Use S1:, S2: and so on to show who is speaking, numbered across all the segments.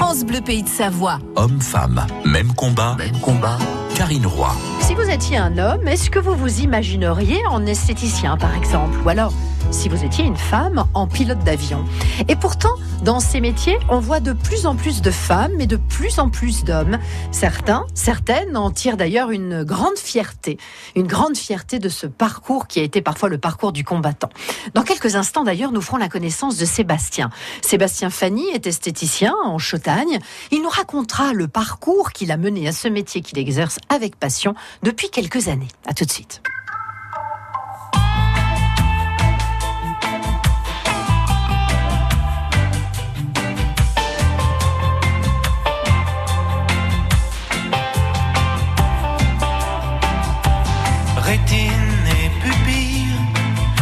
S1: France Bleu Pays de Savoie.
S2: Homme-femme, même combat.
S1: Même combat.
S2: Karine Roy.
S3: Si vous étiez un homme, est-ce que vous vous imagineriez en esthéticien par exemple? Ou alors si vous étiez une femme en pilote d'avion. Et pourtant, dans ces métiers, on voit de plus en plus de femmes et de plus en plus d'hommes. Certains, certaines en tirent d'ailleurs une grande fierté. Une grande fierté de ce parcours qui a été parfois le parcours du combattant. Dans quelques instants d'ailleurs, nous ferons la connaissance de Sébastien. Sébastien Fanny est esthéticien en Chautagne. Il nous racontera le parcours qu'il a mené à ce métier qu'il exerce avec passion depuis quelques années. À tout de suite.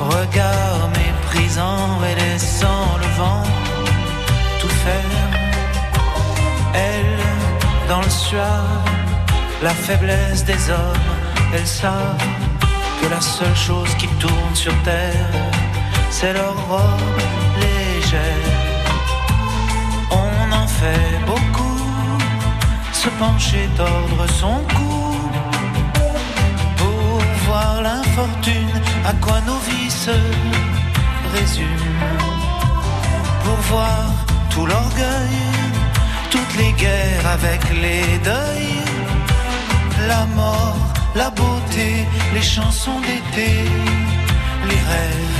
S4: Regard méprisant et laissant le vent tout faire. Elle, dans le soir, la faiblesse des hommes, elles savent que la seule chose qui tourne sur terre, c'est leur robe légère. On en fait beaucoup, se pencher, tordre son cou voir l'infortune, à quoi nos vies se résument. Pour voir tout l'orgueil, toutes les guerres avec les deuils, la mort, la beauté, les chansons d'été, les rêves.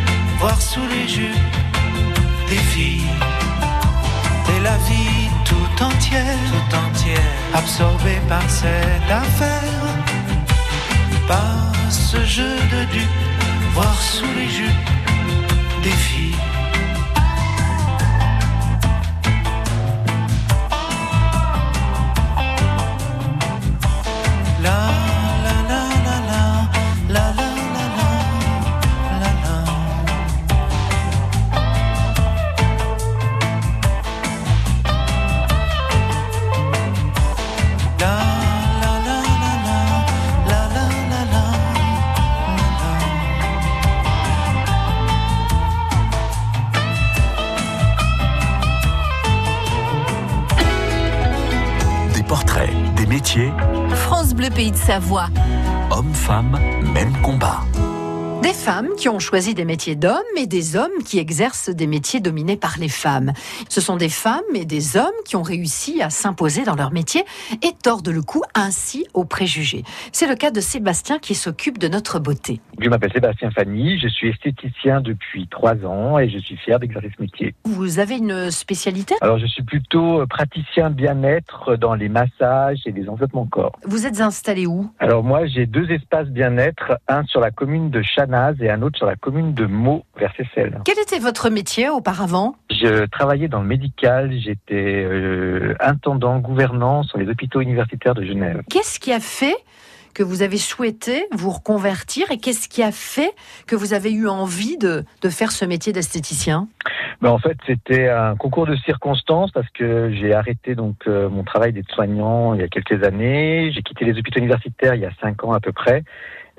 S4: voir sous les jupes des filles et la vie tout entière, tout entière, absorbée par cette affaire, par ce jeu de dupes, voir sous les jupes des filles.
S1: Pays de Savoie.
S2: Homme-femme, même combat.
S3: Femmes qui ont choisi des métiers d'hommes et des hommes qui exercent des métiers dominés par les femmes. Ce sont des femmes et des hommes qui ont réussi à s'imposer dans leur métier et tordent le cou ainsi aux préjugés. C'est le cas de Sébastien qui s'occupe de notre beauté.
S1: Je m'appelle Sébastien Fanny, je suis esthéticien depuis trois ans et je suis fier d'exercer ce métier.
S3: Vous avez une spécialité?
S1: Alors je suis plutôt praticien bien-être dans les massages et les enveloppements corps.
S3: Vous êtes installé où?
S1: Alors moi j'ai deux espaces bien-être, un sur la commune de Et un autre sur la commune de Meaux vers Seyssel.
S3: Quel était votre métier auparavant?
S1: Je travaillais dans le médical, j'étais euh, intendant gouvernant sur les hôpitaux universitaires de Genève.
S3: Qu'est-ce qui a fait que vous avez souhaité vous reconvertir et qu'est-ce qui a fait que vous avez eu envie de, de faire ce métier d'esthéticien?
S1: Ben en fait, c'était un concours de circonstances parce que j'ai arrêté donc euh, mon travail d'aide-soignant il y a quelques années. J'ai quitté les hôpitaux universitaires il y a cinq ans à peu près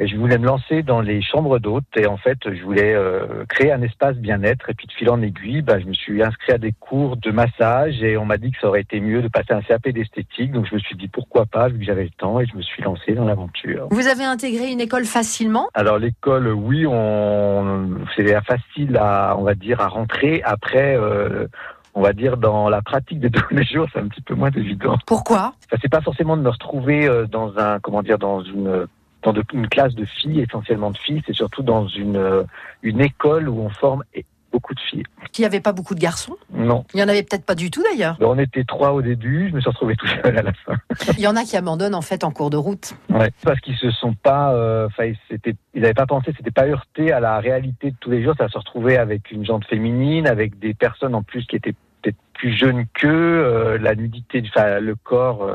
S1: et je voulais me lancer dans les chambres d'hôtes. Et en fait je voulais euh, créer un espace bien-être. Et puis de fil en aiguille bah, je me suis inscrit à des cours de massage. Et on m'a dit que ça aurait été mieux de passer un CAP d'esthétique. Donc je me suis dit pourquoi pas vu que j'avais le temps. Et je me suis lancé dans l'aventure.
S3: Vous avez intégré une école facilement?
S1: Alors l'école oui on c'est facile à on va dire à rentrer. Après euh, on va dire dans la pratique de tous les jours, c'est un petit peu moins évident.
S3: Pourquoi?
S1: Ça c'est pas forcément de me retrouver euh, dans un comment dire dans une dans une classe de filles, essentiellement de filles, c'est surtout dans une, euh, une école où on forme beaucoup de filles.
S3: Il n'y avait pas beaucoup de garçons
S1: Non.
S3: Il n'y en avait peut-être pas du tout d'ailleurs
S1: On était trois au début, je me suis retrouvé tout seul à la fin.
S3: Il y en a qui abandonnent en fait en cours de route.
S1: Ouais, parce qu'ils se sont pas, euh, enfin ils n'avaient pas pensé, c'était pas heurté à la réalité de tous les jours, ça se retrouvait avec une jante féminine, avec des personnes en plus qui étaient peut-être plus jeunes qu'eux, euh, la nudité, enfin le corps,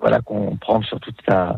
S1: voilà qu'on prend sur toute sa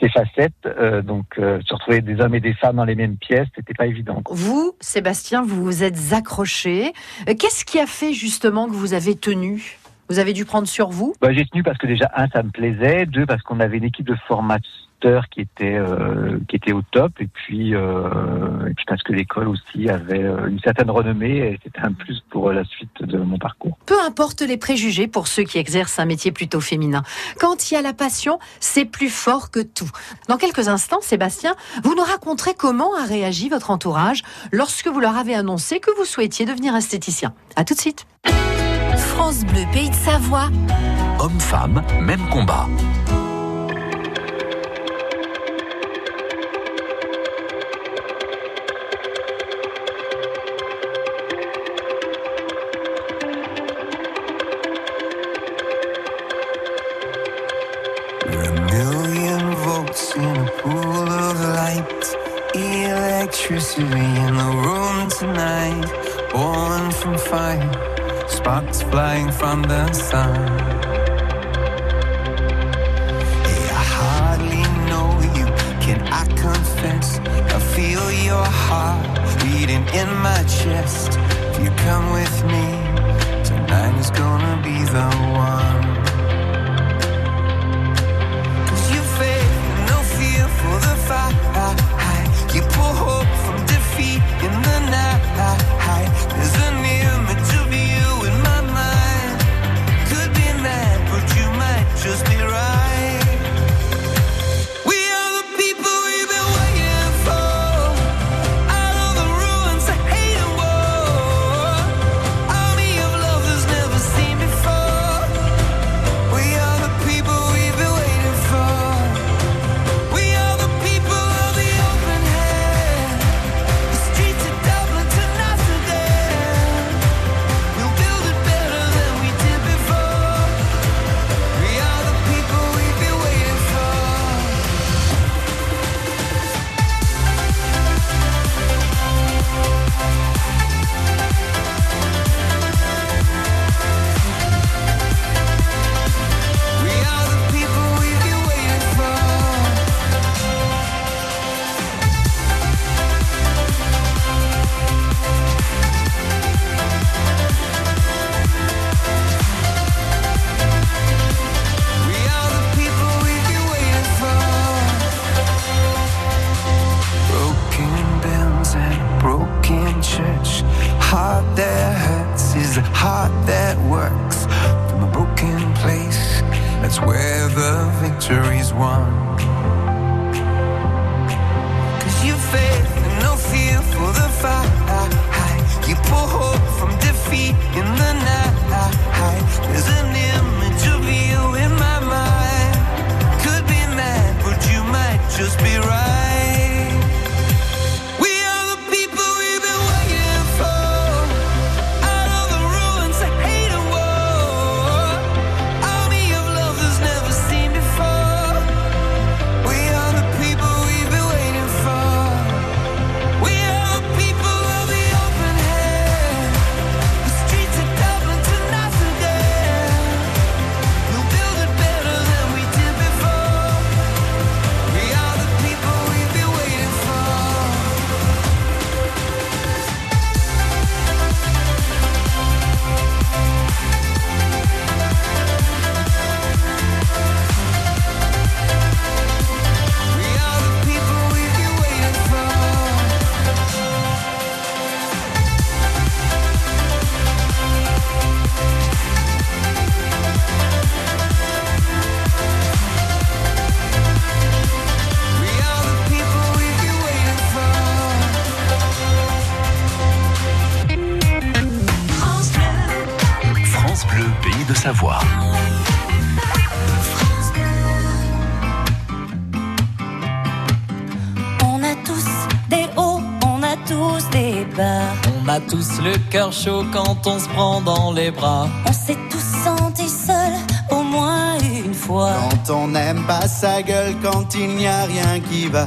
S1: ces facettes. Euh, donc, euh, se retrouver des hommes et des femmes dans les mêmes pièces, c'était pas évident.
S3: Vous, Sébastien, vous vous êtes accroché. Euh, qu'est-ce qui a fait justement que vous avez tenu? Vous avez dû prendre sur vous?
S1: Bah, J'ai tenu parce que déjà, un, ça me plaisait. Deux, parce qu'on avait une équipe de formation qui était euh, qui était au top et puis euh, et puis parce que l'école aussi avait euh, une certaine renommée et c'était un plus pour la suite de mon parcours.
S3: Peu importe les préjugés pour ceux qui exercent un métier plutôt féminin. Quand il y a la passion, c'est plus fort que tout. Dans quelques instants, Sébastien, vous nous raconterez comment a réagi votre entourage lorsque vous leur avez annoncé que vous souhaitiez devenir esthéticien. À tout de suite.
S5: France Bleu, Pays de Savoie.
S2: Homme-femme, même combat.
S6: Flying from the sun.
S7: on
S8: se prend dans les bras.
S7: On s'est tous sentis seuls au moins une fois.
S9: Quand on n'aime pas sa gueule, quand il n'y a rien qui va.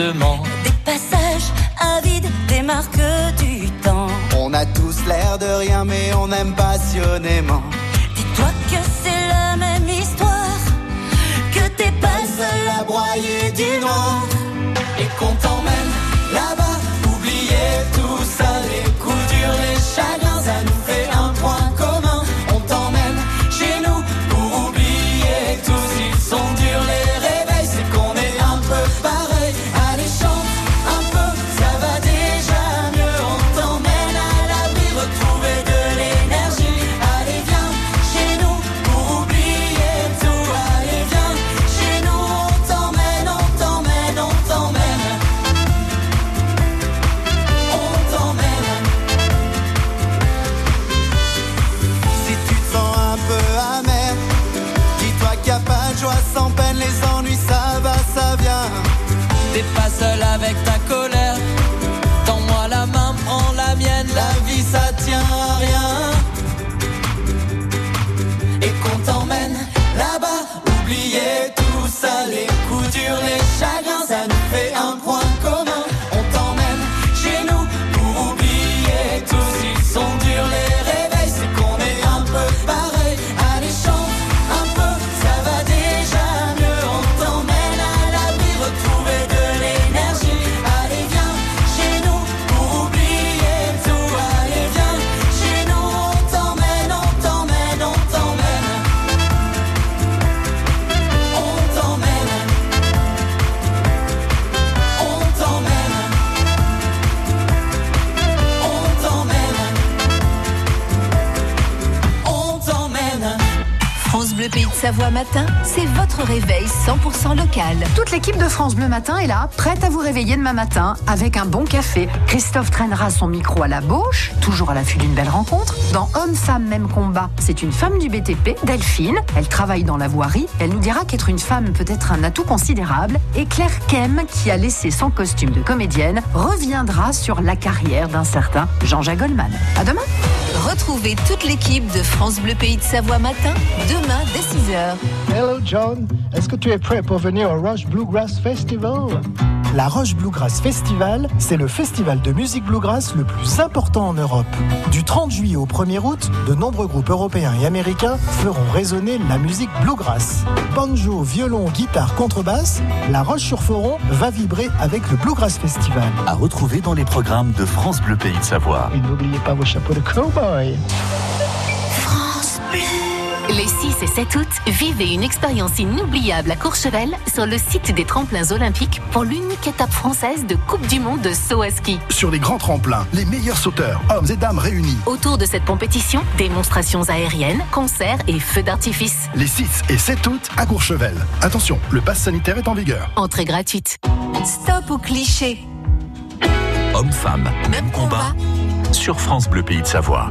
S7: justement. pas seul avec ta colère.
S8: Tends-moi la main, prends la mienne, la vie ça tient à rien. Et qu'on t'emmène là-bas, oublier tout ça, les coups durs, les chagrins.
S5: Savoie Matin, c'est votre réveil 100% local.
S3: Toute l'équipe de France Bleu Matin est là, prête à vous réveiller demain matin avec un bon café. Christophe traînera son micro à la bouche, toujours à l'affût d'une belle rencontre. Dans Hommes, Femmes, Même Combat, c'est une femme du BTP, Delphine. Elle travaille dans la voirie. Elle nous dira qu'être une femme peut être un atout considérable. Et Claire Kem, qui a laissé son costume de comédienne, reviendra sur la carrière d'un certain Jean-Jacques Goldman. À demain!
S5: Retrouvez toute l'équipe de France Bleu Pays de Savoie matin, demain dès 6h.
S10: Hello John, est-ce que tu es prêt pour venir au Rush Bluegrass Festival? La Roche Bluegrass Festival, c'est le festival de musique bluegrass le plus important en Europe. Du 30 juillet au 1er août, de nombreux groupes européens et américains feront résonner la musique bluegrass. Banjo, violon, guitare, contrebasse, La Roche-sur-Foron va vibrer avec le Bluegrass Festival.
S2: À retrouver dans les programmes de France Bleu Pays de Savoie.
S10: Et n'oubliez pas vos chapeaux de cowboy.
S11: Les 6 et 7 août, vivez une expérience inoubliable à Courchevel sur le site des tremplins olympiques pour l'unique étape française de Coupe du Monde de saut à ski.
S12: Sur les grands tremplins, les meilleurs sauteurs, hommes et dames réunis.
S11: Autour de cette compétition, démonstrations aériennes, concerts et feux d'artifice.
S12: Les 6 et 7 août à Courchevel. Attention, le pass sanitaire est en vigueur.
S11: Entrée gratuite.
S5: Stop aux clichés.
S2: Homme-femme, même combat. Sur France Bleu Pays de Savoie.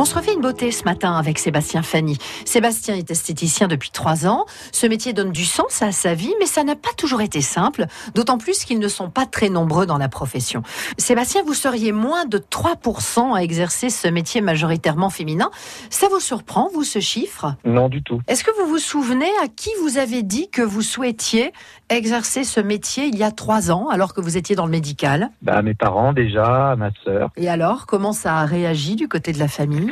S3: On se refait une beauté ce matin avec Sébastien Fanny. Sébastien est esthéticien depuis trois ans. Ce métier donne du sens à sa vie, mais ça n'a pas toujours été simple, d'autant plus qu'ils ne sont pas très nombreux dans la profession. Sébastien, vous seriez moins de 3% à exercer ce métier majoritairement féminin. Ça vous surprend, vous, ce chiffre?
S1: Non, du tout.
S3: Est-ce que vous vous souvenez à qui vous avez dit que vous souhaitiez exercer ce métier il y a trois ans, alors que vous étiez dans le médical
S1: Bah, mes parents déjà, ma sœur.
S3: Et alors, comment ça a réagi du côté de la famille?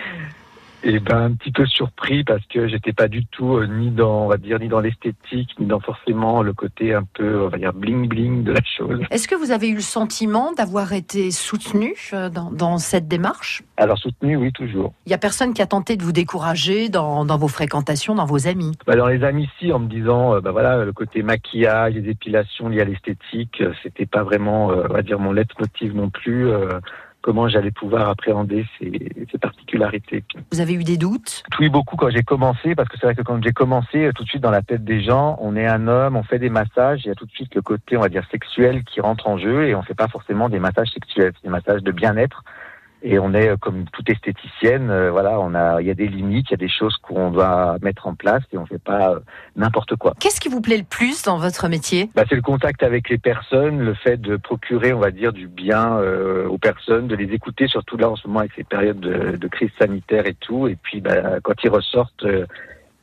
S1: Et ben un petit peu surpris parce que j'étais pas du tout euh, ni dans, on va dire, ni dans l'esthétique, ni dans forcément le côté un peu, on va dire, bling bling de la chose.
S3: Est-ce que vous avez eu le sentiment d'avoir été soutenu euh, dans, dans cette démarche?
S1: Alors soutenu, oui, toujours.
S3: Il y a personne qui a tenté de vous décourager dans, dans vos fréquentations, dans vos amis?
S1: Bah, dans les amis ici, en me disant, euh, bah voilà, le côté maquillage, les épilations liées à l'esthétique, euh, c'était pas vraiment, euh, on va dire, mon leitmotiv non plus. Comment j'allais pouvoir appréhender ces, ces particularités.
S3: Vous avez eu des doutes?
S1: Eu beaucoup quand j'ai commencé, parce que c'est vrai que quand j'ai commencé, euh, tout de suite dans la tête des gens, on est un homme, on fait des massages, il y a tout de suite le côté, on va dire, sexuel qui rentre en jeu, et on fait pas forcément des massages sexuels, c'est des massages de bien-être. Et on est euh, comme toute esthéticienne, euh, voilà, on a, il y a des limites, il y a des choses qu'on doit mettre en place, et on fait pas euh, n'importe quoi.
S3: Qu'est-ce qui vous plaît le plus dans votre métier?
S1: Bah, c'est le contact avec les personnes, le fait de procurer, on va dire, du bien euh, aux personnes, de les écouter, surtout là en ce moment avec ces périodes de, de crise sanitaire et tout. Et puis, bah, quand ils ressortent,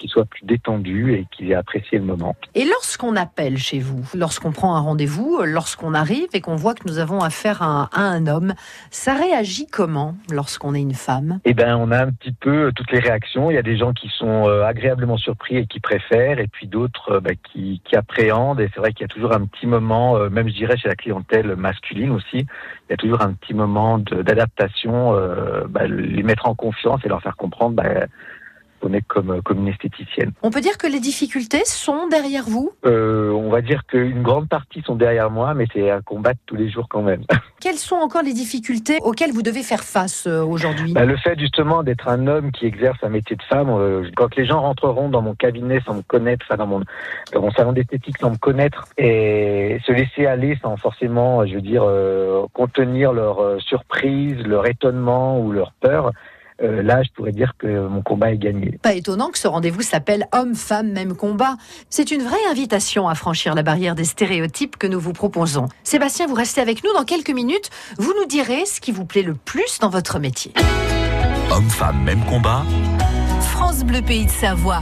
S1: qu'ils soient plus détendus et qu'ils aient apprécié le moment.
S3: Et lorsqu'on appelle chez vous, lorsqu'on prend un rendez-vous, lorsqu'on arrive et qu'on voit que nous avons affaire à un, à un homme, ça réagit comment lorsqu'on est une femme?
S1: Eh ben, on a un petit peu euh, toutes les réactions. Il y a des gens qui sont euh, agréablement surpris et qui préfèrent, et puis d'autres euh, bah, qui, qui appréhendent. Et c'est vrai qu'il y a toujours un petit moment, même je dirais chez la clientèle masculine aussi, il y a toujours un petit moment d'adaptation, euh, bah, les mettre en confiance et leur faire comprendre bah, est comme, comme une esthéticienne.
S3: On peut dire que les difficultés sont derrière vous?
S1: Euh, on va dire qu'une grande partie sont derrière moi, mais c'est à combattre tous les jours quand même.
S3: Quelles sont encore les difficultés auxquelles vous devez faire face euh, aujourd'hui?
S1: Bah, le fait justement d'être un homme qui exerce un métier de femme, euh, quand les gens rentreront dans mon cabinet sans me connaître, enfin dans mon, dans mon salon d'esthétique sans me connaître, et se laisser aller sans forcément, je veux dire, euh, contenir leur euh, surprise, leur étonnement ou leur peur, euh, là je pourrais dire que mon combat est gagné.
S3: Pas étonnant que ce rendez-vous s'appelle Homme-Femme, même combat. C'est une vraie invitation à franchir la barrière des stéréotypes que nous vous proposons. Sébastien, vous restez avec nous dans quelques minutes. Vous nous direz ce qui vous plaît le plus dans votre métier.
S2: Homme-femme, même combat.
S5: France Bleu Pays de Savoie.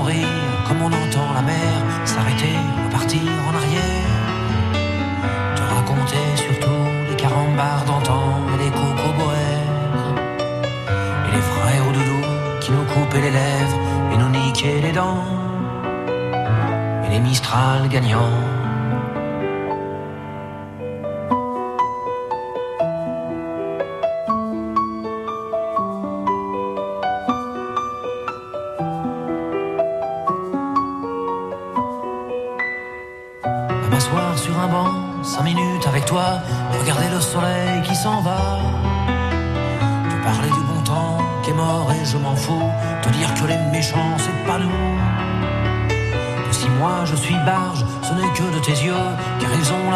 S13: rire, comme on entend la mer s'arrêter, repartir en arrière. Te raconter surtout les carambars d'antan et les cocoboères. Et les frères au doudou qui nous coupaient les lèvres et nous niquaient les dents. Et les Mistral gagnants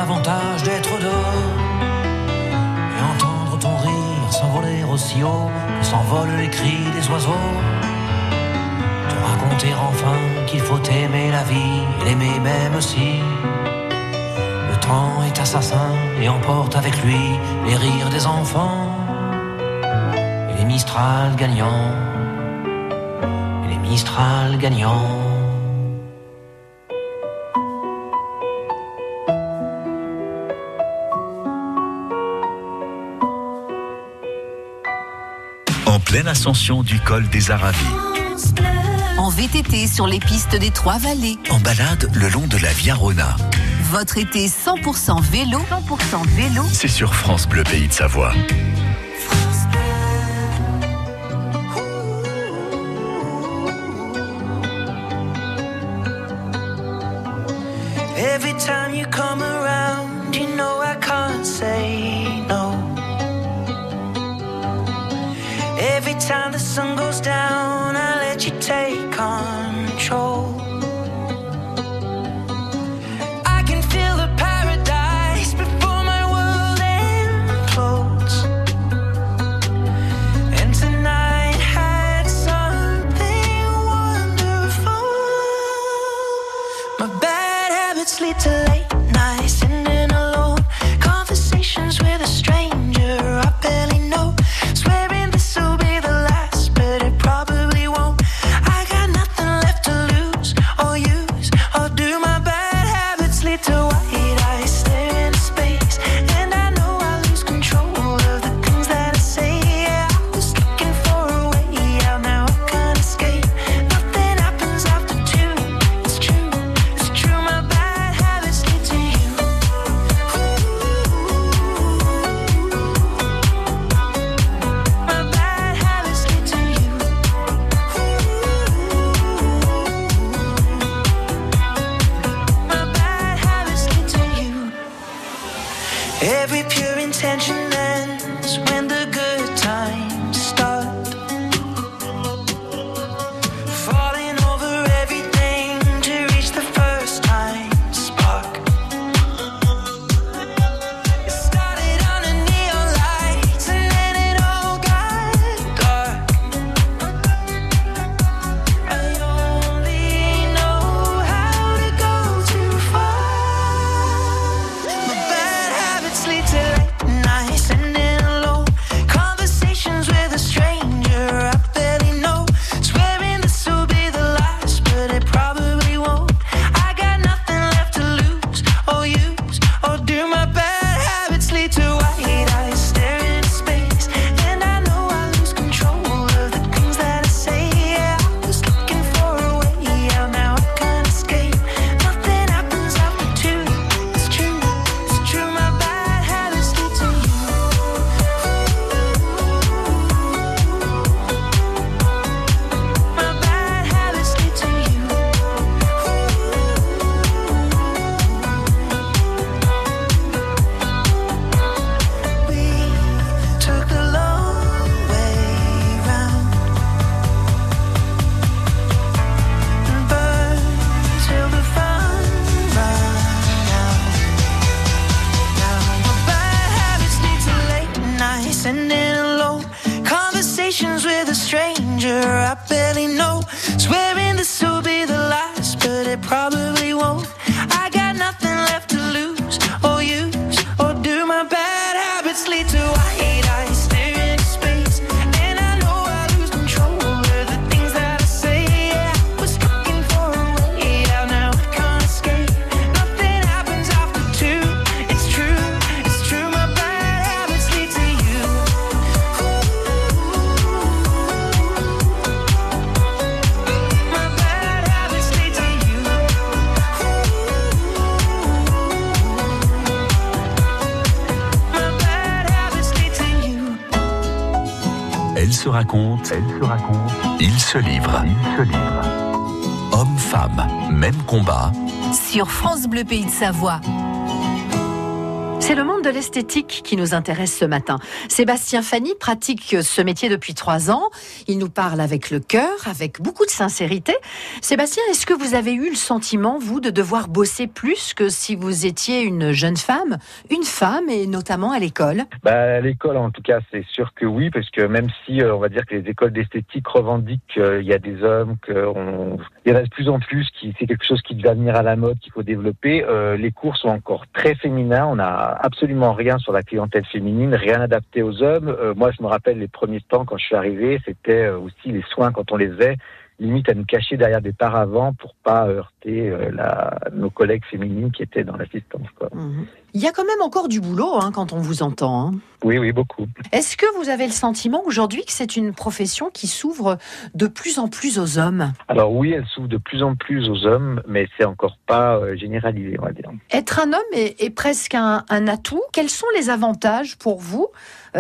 S13: d'être dehors et entendre ton rire s'envoler aussi haut que s'envolent les cris des oiseaux. Te raconter enfin qu'il faut aimer la vie et l'aimer même si le temps est assassin et emporte avec lui les rires des enfants et les Mistral gagnants et les Mistral gagnants.
S2: pleine ascension du col des Aravis.
S5: En VTT sur les pistes des Trois-Vallées.
S2: En balade le long de la Via Rona.
S5: Votre été 100% vélo. 100% vélo.
S2: C'est sur France Bleu Pays de Savoie. Se livre, il se livre. Homme, femme, même combat.
S5: Sur France Bleu Pays de Savoie.
S3: C'est le monde de l'esthétique qui nous intéresse ce matin. Sébastien Fanny pratique ce métier depuis trois ans. Il nous parle avec le cœur, avec beaucoup de sincérité. Sébastien, est-ce que vous avez eu le sentiment, vous, de devoir bosser plus que si vous étiez une jeune femme, une femme et notamment à l'école?
S1: Bah, à l'école, en tout cas, c'est sûr que oui, parce que même si euh, on va dire que les écoles d'esthétique revendiquent qu'il y a des hommes, qu'il y en a de plus en plus, qui c'est quelque chose qui doit venir à la mode, qu'il faut développer, euh, les cours sont encore très féminins. On a absolument rien sur la clientèle féminine, rien adapté aux hommes. Euh, moi, je me rappelle les premiers temps quand je suis arrivé, c'était euh, aussi les soins quand on les faisait, limite à nous cacher derrière des paravents pour pas heurter euh, la, nos collègues féminines qui étaient dans l'assistance. quoi.
S3: Il y a quand même encore du boulot hein, quand on vous entend. hein.
S1: Oui, oui, beaucoup.
S3: Est-ce que vous avez le sentiment aujourd'hui que c'est une profession qui s'ouvre de plus en plus aux hommes?
S1: Alors oui, elle s'ouvre de plus en plus aux hommes, mais c'est encore pas euh, généralisé, on va dire.
S3: Être un homme est, est presque un, un atout. Quels sont les avantages pour vous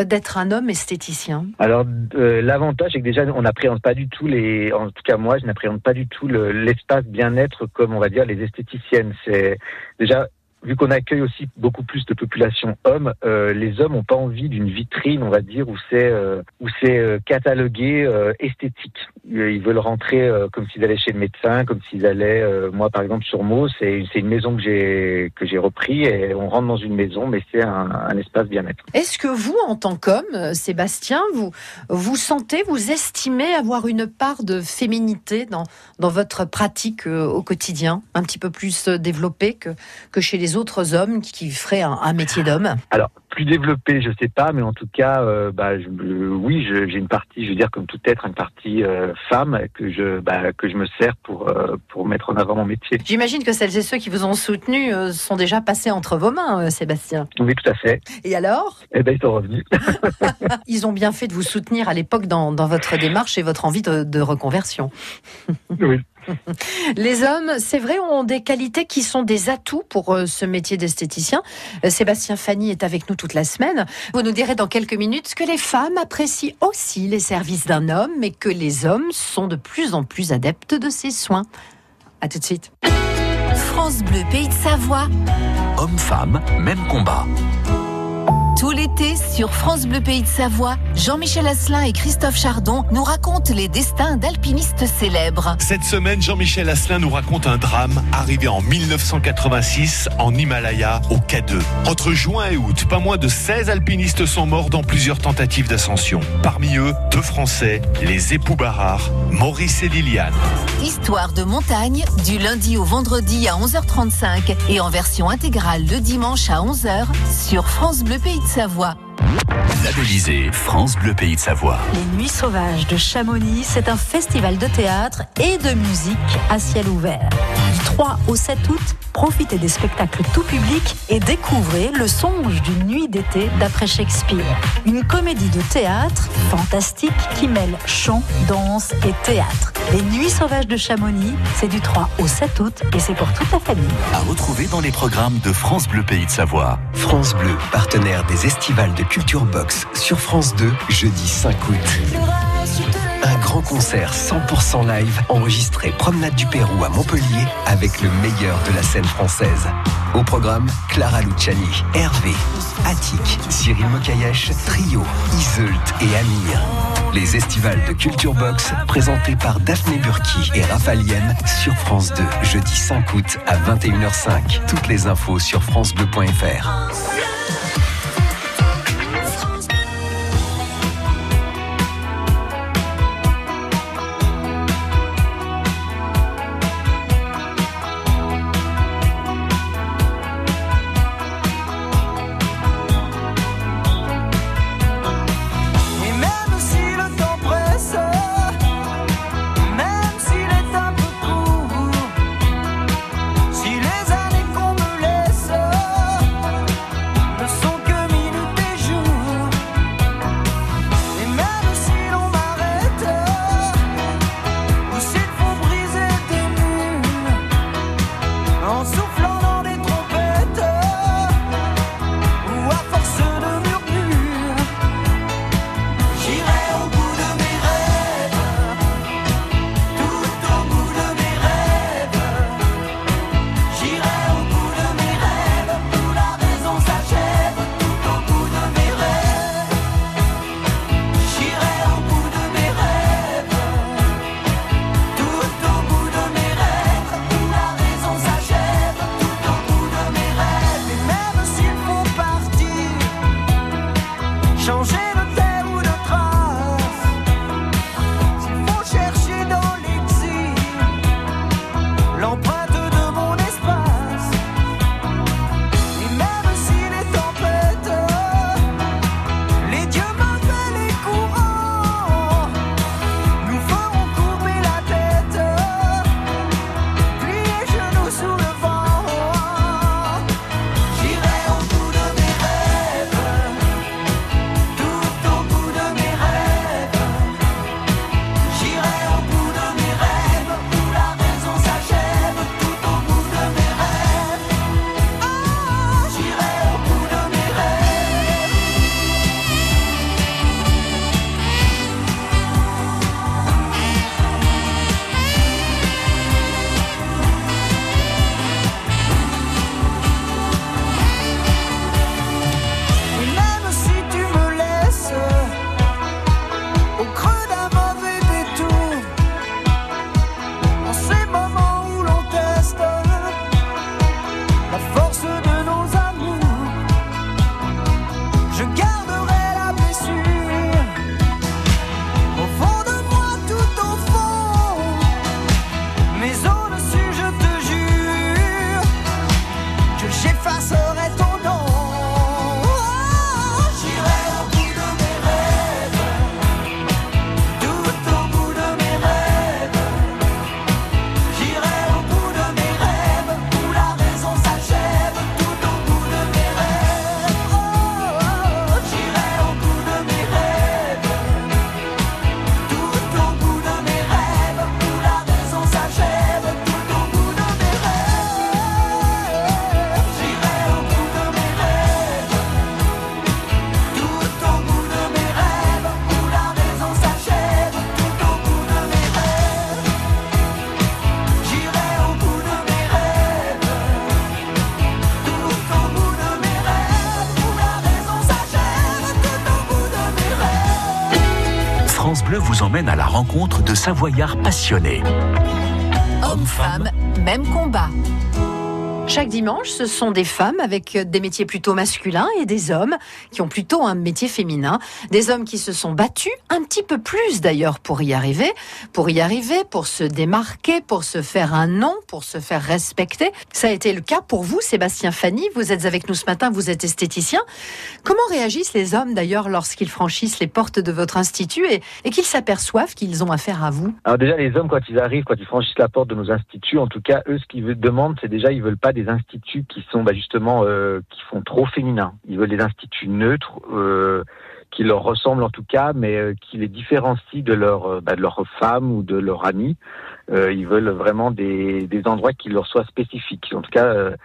S3: d'être un homme esthéticien
S1: Alors euh, l'avantage c'est que déjà on n'appréhende pas du tout les, en tout cas moi je n'appréhende pas du tout le- l'espace bien-être comme on va dire les esthéticiennes. C'est déjà vu qu'on accueille aussi beaucoup plus de population hommes, euh, les hommes n'ont pas envie d'une vitrine, on va dire, où c'est euh, où c'est euh, catalogué esthétique. Ils veulent rentrer comme s'ils allaient chez le médecin, comme s'ils allaient. moi, par exemple, sur Meaux, c'est c'est une maison que j'ai que j'ai repris et on rentre dans une maison, mais c'est un, espace bien-être.
S3: Est-ce que vous, en tant qu'homme, Sébastien, vous vous sentez, vous estimez avoir une part de féminité dans, dans votre pratique au quotidien, un petit peu plus développée que, que chez les autres hommes qui, feraient un, un métier d'homme
S1: Alors, plus développé, je sais pas, mais en tout cas, euh, bah, je, euh, oui, j'ai une partie, je veux dire, comme tout être, une partie euh, femme que je, bah, que je me sers pour, euh, pour mettre en avant mon métier.
S3: J'imagine que celles et ceux qui vous ont soutenu sont déjà passés entre vos mains, Sébastien.
S1: Oui, tout à fait.
S3: Et alors?
S1: Eh ben, ils sont revenus.
S3: Ils ont bien fait de vous soutenir à l'époque dans, dans votre démarche et votre envie de, de reconversion.
S1: oui.
S3: Les hommes, c'est vrai, ont des qualités qui sont des atouts pour euh, ce métier d'esthéticien. Euh, Sébastien Fanny est avec nous toute la semaine. Vous nous direz dans quelques minutes que les femmes apprécient aussi les services d'un homme, mais que les hommes sont de plus en plus adeptes de ces soins. À tout de suite.
S5: France Bleu Pays de Savoie.
S2: Homme, femme, même combat.
S5: Tout l'été, sur France Bleu Pays de Savoie, Jean-Michel Asselin et Christophe Chardon nous racontent les destins d'alpinistes célèbres.
S14: Cette semaine, Jean-Michel Asselin nous raconte un drame arrivé en 1986 en Himalaya, au K2. Entre juin et août, pas moins de 16 alpinistes sont morts dans plusieurs tentatives d'ascension. Parmi eux, deux Français, les époux Barrard, Maurice et Liliane.
S5: Histoire de montagne, du lundi au vendredi à 11h35 et en version intégrale le dimanche à 11h sur France Bleu Pays de Savoie.
S2: Labellisé France Bleu Pays de Savoie.
S15: Les Nuits Sauvages de Chamonix, c'est un festival de théâtre et de musique à ciel ouvert. Du 3 au 7 août, profitez des spectacles tout public et découvrez Le songe d'une nuit d'été d'après Shakespeare. Une comédie de théâtre fantastique qui mêle chant, danse et théâtre. Les Nuits Sauvages de Chamonix, c'est du 3 au 7 août et c'est pour toute la famille.
S2: À retrouver dans les programmes de France Bleu Pays de Savoie.
S16: France Bleu, partenaire des estivales de Culture Box sur France 2, jeudi 5 août. Un grand concert 100% live enregistré Promenade du Pérou à Montpellier avec le meilleur de la scène française. Au programme, Clara Luciani, Hervé, Attic, Cyril Mokayesh, Trio, Iseult et Amir. Les estivales de Culture Box présentés par Daphné Burki et Raphaëlienne sur France 2, jeudi 5 août à 21h05. Toutes les infos sur francebleu.fr.
S2: vous emmène à la rencontre de Savoyards passionnés.
S4: Hommes-femmes, même combat.
S3: Chaque dimanche, ce sont des femmes avec des métiers plutôt masculins et des hommes qui ont plutôt un métier féminin. Des hommes qui se sont battus, un petit peu plus d'ailleurs pour y arriver, pour y arriver, pour se démarquer, pour se faire un nom, pour se faire respecter. Ça a été le cas pour vous, Sébastien Fanny. Vous êtes avec nous ce matin, vous êtes esthéticien. Comment réagissent les hommes d'ailleurs lorsqu'ils franchissent les portes de votre institut et, qu'ils s'aperçoivent qu'ils ont affaire à vous?
S1: Alors déjà, les hommes, quand ils arrivent, quand ils franchissent la porte de nos instituts, en tout cas, eux, ce qu'ils demandent, c'est déjà, ils veulent pas des instituts qui sont bah, justement, euh, qui font trop féminin. Ils veulent des instituts neutres, euh, qui leur ressemblent en tout cas, mais euh, qui les différencient de leur, euh, bah, de leur femme ou de leur ami. Euh, ils veulent vraiment des, des endroits qui leur soient spécifiques. En tout cas, euh,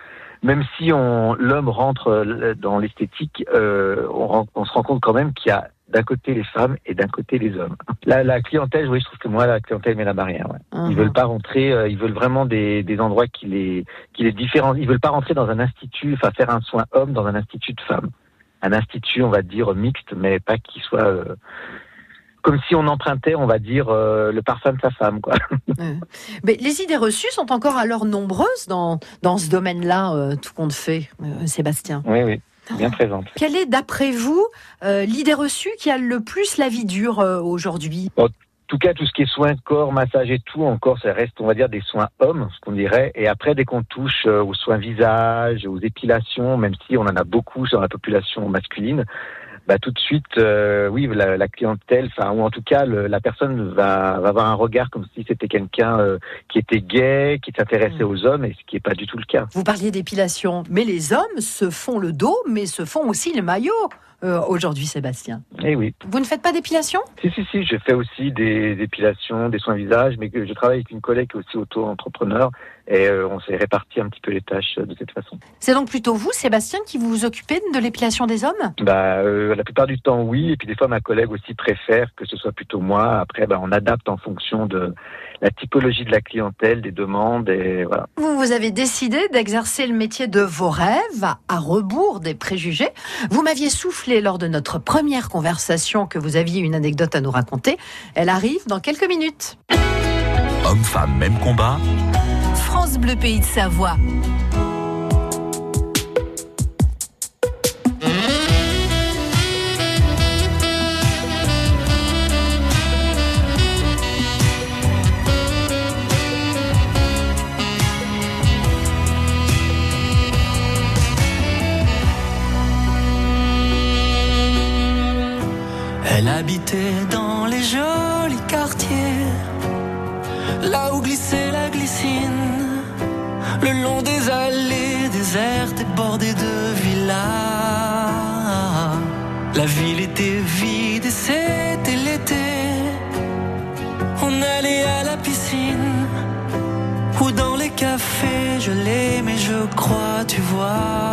S1: même si on l'homme rentre dans l'esthétique, on, on se rend compte quand même qu'il y a d'un côté les femmes et d'un côté les hommes. La, la clientèle, oui, je trouve que moi, la clientèle met la barrière. Ouais. Ils
S3: Mhm.
S1: veulent pas rentrer, euh, ils veulent vraiment des, des endroits qui les, qui les différencient. Ils veulent pas rentrer dans un institut, enfin faire un soin homme dans un institut de femmes. Un institut, on va dire mixte, mais pas qui soit euh, comme si on empruntait, on va dire, euh, le parfum de sa femme, quoi.
S3: Mais les idées reçues sont encore alors nombreuses dans, dans ce domaine-là, tout compte fait, Sébastien.
S1: Oui, oui, bien présente.
S3: Quelle est, d'après vous, euh, l'idée reçue qui a le plus la vie dure euh, aujourd'hui?
S1: En tout cas, tout ce qui est soins corps, massage et tout, encore, ça reste, on va dire, des soins hommes, ce qu'on dirait. Et après, dès qu'on touche euh, aux soins visage, aux épilations, même si on en a beaucoup dans la population masculine, bah, tout de suite, euh, oui, la, la clientèle, enfin, ou en tout cas, le- la personne va, va avoir un regard comme si c'était quelqu'un euh, qui était gay, qui s'intéressait aux hommes, et ce qui n'est pas du tout le cas.
S3: Vous parliez d'épilation, mais les hommes se font le dos, mais se font aussi le maillot euh, aujourd'hui, Sébastien.
S1: Eh oui.
S3: Vous ne faites pas d'épilation?
S1: Si, si, si, je fais aussi des épilations, des soins visage, mais je travaille avec une collègue qui est aussi auto-entrepreneur et euh, on s'est réparti un petit peu les tâches euh, de cette façon.
S3: C'est donc plutôt vous, Sébastien, qui vous vous occupez de l'épilation des hommes?
S1: Bah, euh, la plupart du temps, oui, et puis des fois, ma collègue aussi préfère que ce soit plutôt moi. Après, bah, on adapte en fonction de la typologie de la clientèle, des demandes, et voilà.
S3: Vous, vous avez décidé d'exercer le métier de vos rêves à rebours des préjugés. Vous m'aviez soufflé lors de notre première conversation que vous aviez une anecdote à nous raconter. Elle arrive dans quelques minutes.
S2: Hommes-femmes, même combat.
S4: France Bleu Pays de Savoie.
S6: Et de villas. La ville était vide et c'était l'été. On allait à la piscine ou dans les cafés. Je l'aimais, je crois, tu vois.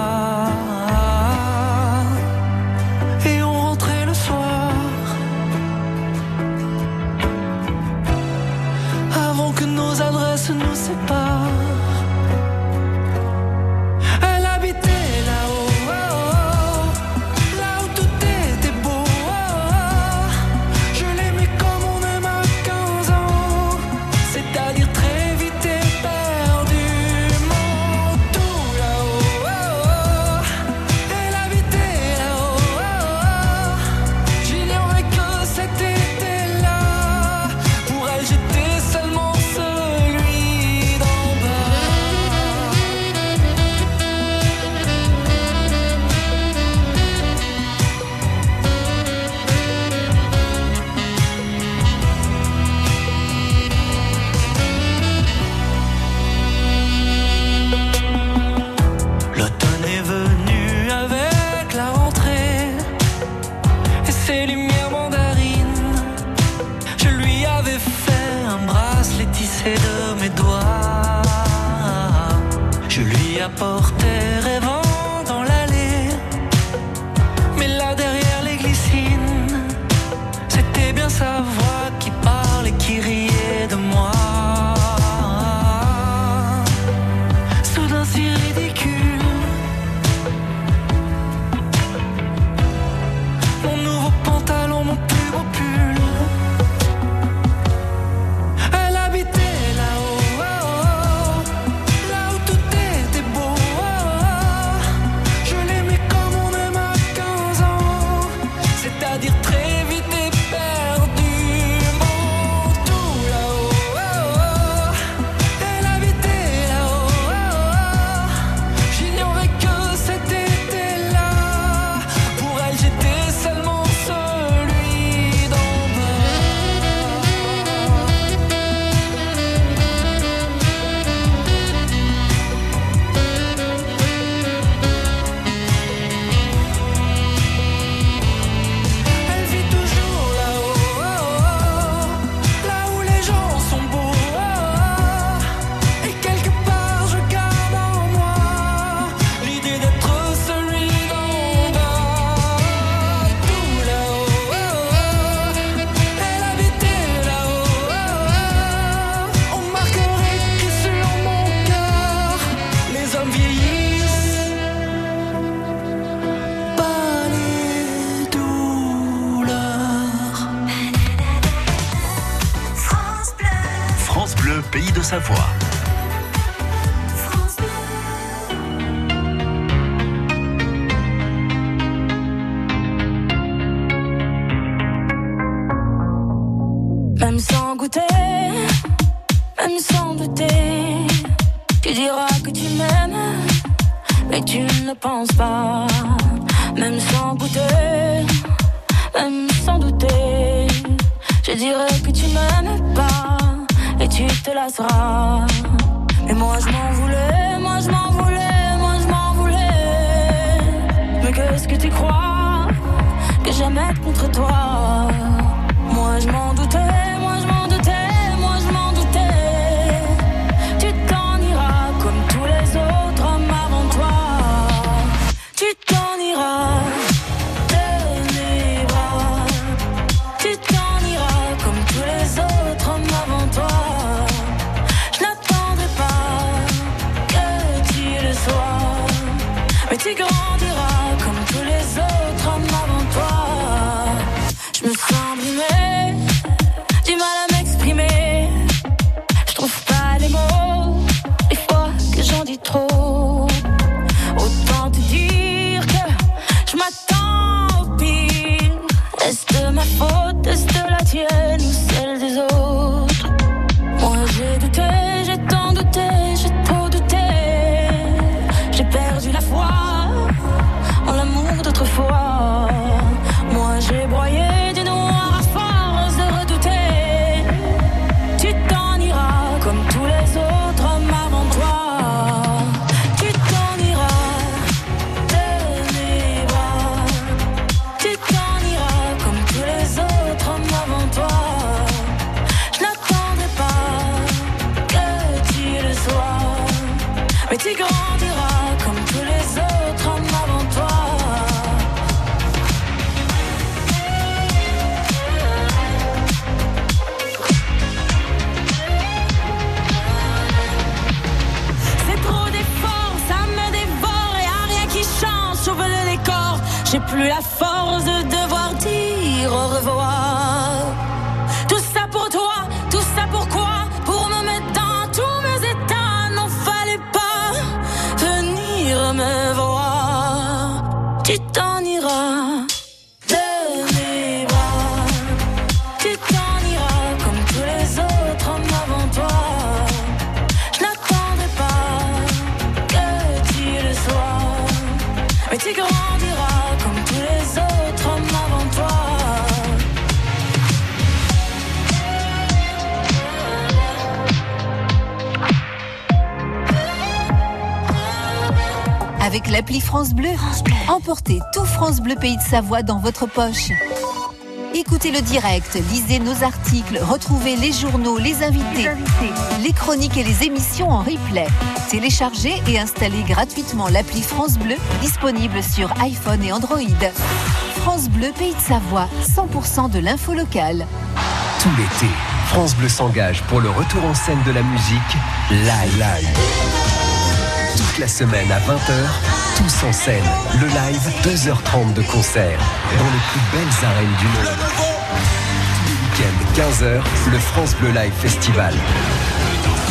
S17: Voir.
S5: Avec l'appli France Bleu, emportez tout France Bleu Pays de Savoie dans votre poche. Écoutez le direct, lisez nos articles, retrouvez les journaux, les invités, les chroniques et les émissions en replay. Téléchargez et installez gratuitement l'appli France Bleu, disponible sur iPhone et Android. France Bleu Pays de Savoie, 100% de l'info locale.
S16: Tout l'été, France Bleu s'engage pour le retour en scène de la musique live. live. La semaine à 20h, tous en scène. Le live, 2h30 de concert dans les plus belles arènes du monde. Tous les week-ends, 15h, le France Bleu Live Festival.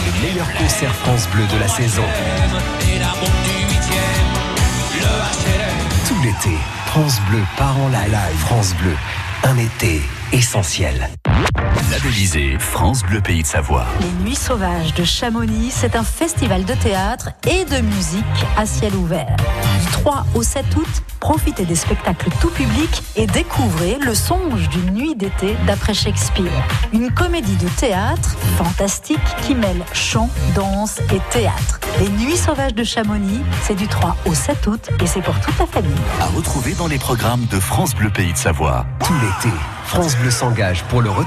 S16: Les meilleurs concerts France Bleu de la saison. Tout l'été, France Bleu part en live. France Bleu, un été essentiel.
S2: Labellisé France Bleu Pays de Savoie.
S15: Les Nuits Sauvages de Chamonix, c'est un festival de théâtre et de musique à ciel ouvert. Du 3 au 7 août, profitez des spectacles tout public et découvrez Le songe d'une nuit d'été d'après Shakespeare. Une comédie de théâtre fantastique qui mêle chant, danse et théâtre. Les Nuits Sauvages de Chamonix, c'est du 3 au 7 août et c'est pour toute la famille.
S2: À retrouver dans les programmes de France Bleu Pays de Savoie.
S16: Tout l'été, France Bleu s'engage pour le retour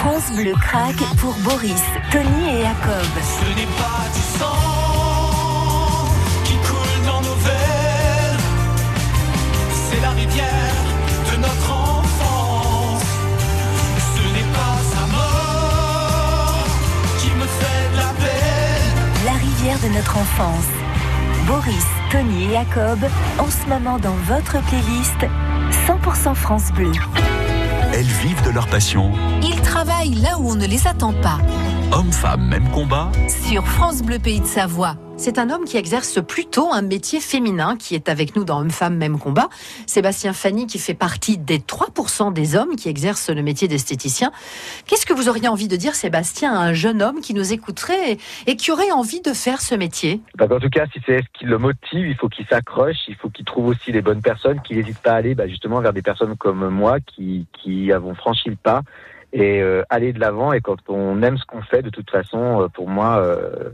S5: France Bleu craque pour Boris, Tony et Jacob.
S8: Ce n'est pas du sang qui coule dans nos veines, c'est la rivière
S5: de notre enfance.
S14: Ce n'est pas sa mort qui me fait de la peine.
S5: La rivière de notre enfance. Boris, Tony et Jacob, en ce moment dans votre playlist 100% France Bleu.
S2: Elles vivent de leur passion.
S5: Ils travaillent là où on ne les attend pas.
S2: Hommes-femmes, même combat.
S5: Sur France Bleu Pays de Savoie.
S3: C'est un homme qui exerce plutôt un métier féminin qui est avec nous dans Hommes-Femmes Même Combat. Sébastien Fanny qui fait partie des 3% des hommes qui exercent le métier d'esthéticien. Qu'est-ce que vous auriez envie de dire, Sébastien, à un jeune homme qui nous écouterait et, qui aurait envie de faire ce métier?
S1: Bah, en tout cas, si c'est ce qui le motive, il faut qu'il s'accroche, il faut qu'il trouve aussi les bonnes personnes, qu'il n'hésite pas à aller bah, justement vers des personnes comme moi qui, qui avons franchi le pas et euh, aller de l'avant. Et quand on aime ce qu'on fait, de toute façon, euh, pour moi, euh,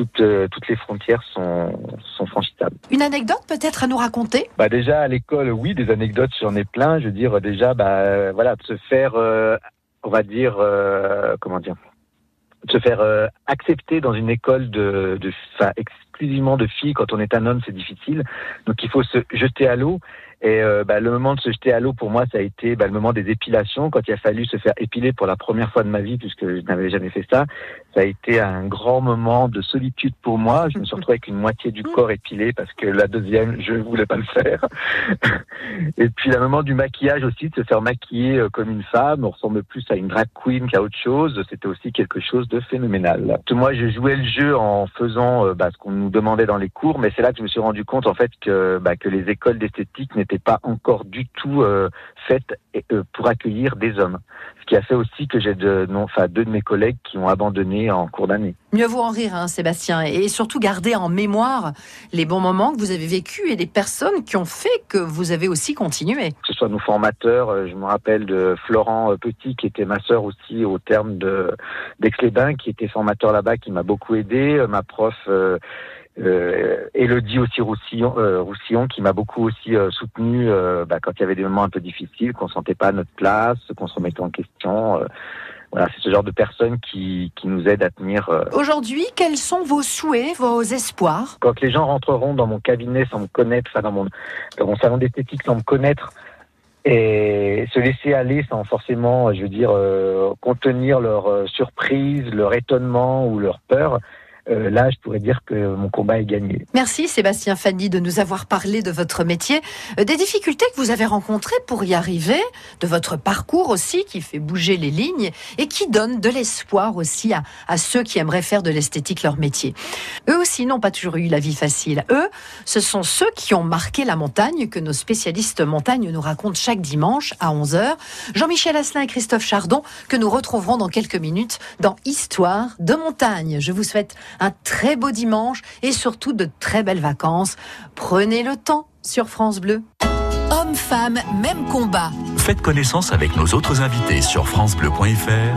S1: toutes, euh, toutes les frontières sont, sont franchissables.
S3: Une anecdote peut-être à nous raconter?
S1: Bah déjà à l'école, oui, des anecdotes, j'en ai plein. Je veux dire déjà, bah euh, voilà, de se faire, euh, on va dire, euh, comment dire, de se faire accepter dans une école de, de, exclusivement de filles. Quand on est un homme, c'est difficile. Donc il faut se jeter à l'eau. Et euh, bah, le moment de se jeter à l'eau, pour moi, ça a été bah, le moment des épilations, quand il a fallu se faire épiler pour la première fois de ma vie, puisque je n'avais jamais fait ça. Ça a été un grand moment de solitude pour moi. Je me suis retrouvé avec une moitié du corps épilé, parce que la deuxième, je voulais pas le faire. Et puis, le moment du maquillage aussi, de se faire maquiller euh, comme une femme, on ressemble plus à une drag queen qu'à autre chose. C'était aussi quelque chose de phénoménal. Moi, je jouais le jeu en faisant euh, bah, ce qu'on nous demandait dans les cours, mais c'est là que je me suis rendu compte en fait que, bah, que les écoles d'esthétique n'étaient pas encore du tout euh, faites euh, pour accueillir des hommes. Ce qui a fait aussi que j'ai de, non, enfin, deux de mes collègues qui ont abandonné en cours d'année.
S3: Mieux vaut en rire, hein, Sébastien, et surtout garder en mémoire les bons moments que vous avez vécus et les personnes qui ont fait que vous avez aussi continué.
S1: Que ce soit nos formateurs, euh, je me rappelle de Florent Petit qui était ma sœur aussi au terme d'Aix-les-Bains, qui était formateur là-bas, qui m'a beaucoup aidé, ma prof. Euh, euh, Elodie aussi Roussillon, euh, Roussillon qui m'a beaucoup aussi euh, soutenu euh, bah, quand il y avait des moments un peu difficiles, qu'on sentait pas notre place, qu'on se remettait en question. voilà, c'est ce genre de personnes qui, qui nous aident à tenir.
S3: Aujourd'hui, quels sont vos souhaits, vos espoirs?
S1: Quand les gens rentreront dans mon cabinet sans me connaître, enfin dans mon, dans mon salon d'esthétique sans me connaître, et se laisser aller sans forcément, je veux dire, euh, contenir leur surprise, leur étonnement ou leur peur, euh, là, je pourrais dire que mon combat est gagné.
S3: Merci Sébastien Fanny de nous avoir parlé de votre métier, euh, des difficultés que vous avez rencontrées pour y arriver, de votre parcours aussi qui fait bouger les lignes et qui donne de l'espoir aussi à, à ceux qui aimeraient faire de l'esthétique leur métier. Eux aussi n'ont pas toujours eu la vie facile. Eux, ce sont ceux qui ont marqué la montagne que nos spécialistes montagne nous racontent chaque dimanche à 11h. Jean-Michel Asselin et Christophe Chardon que nous retrouverons dans quelques minutes dans Histoire de montagne. Je vous souhaite un très beau dimanche et surtout de très belles vacances. Prenez le temps sur France Bleu.
S5: Hommes, femmes, même combat.
S2: Faites connaissance avec nos autres invités sur FranceBleu.fr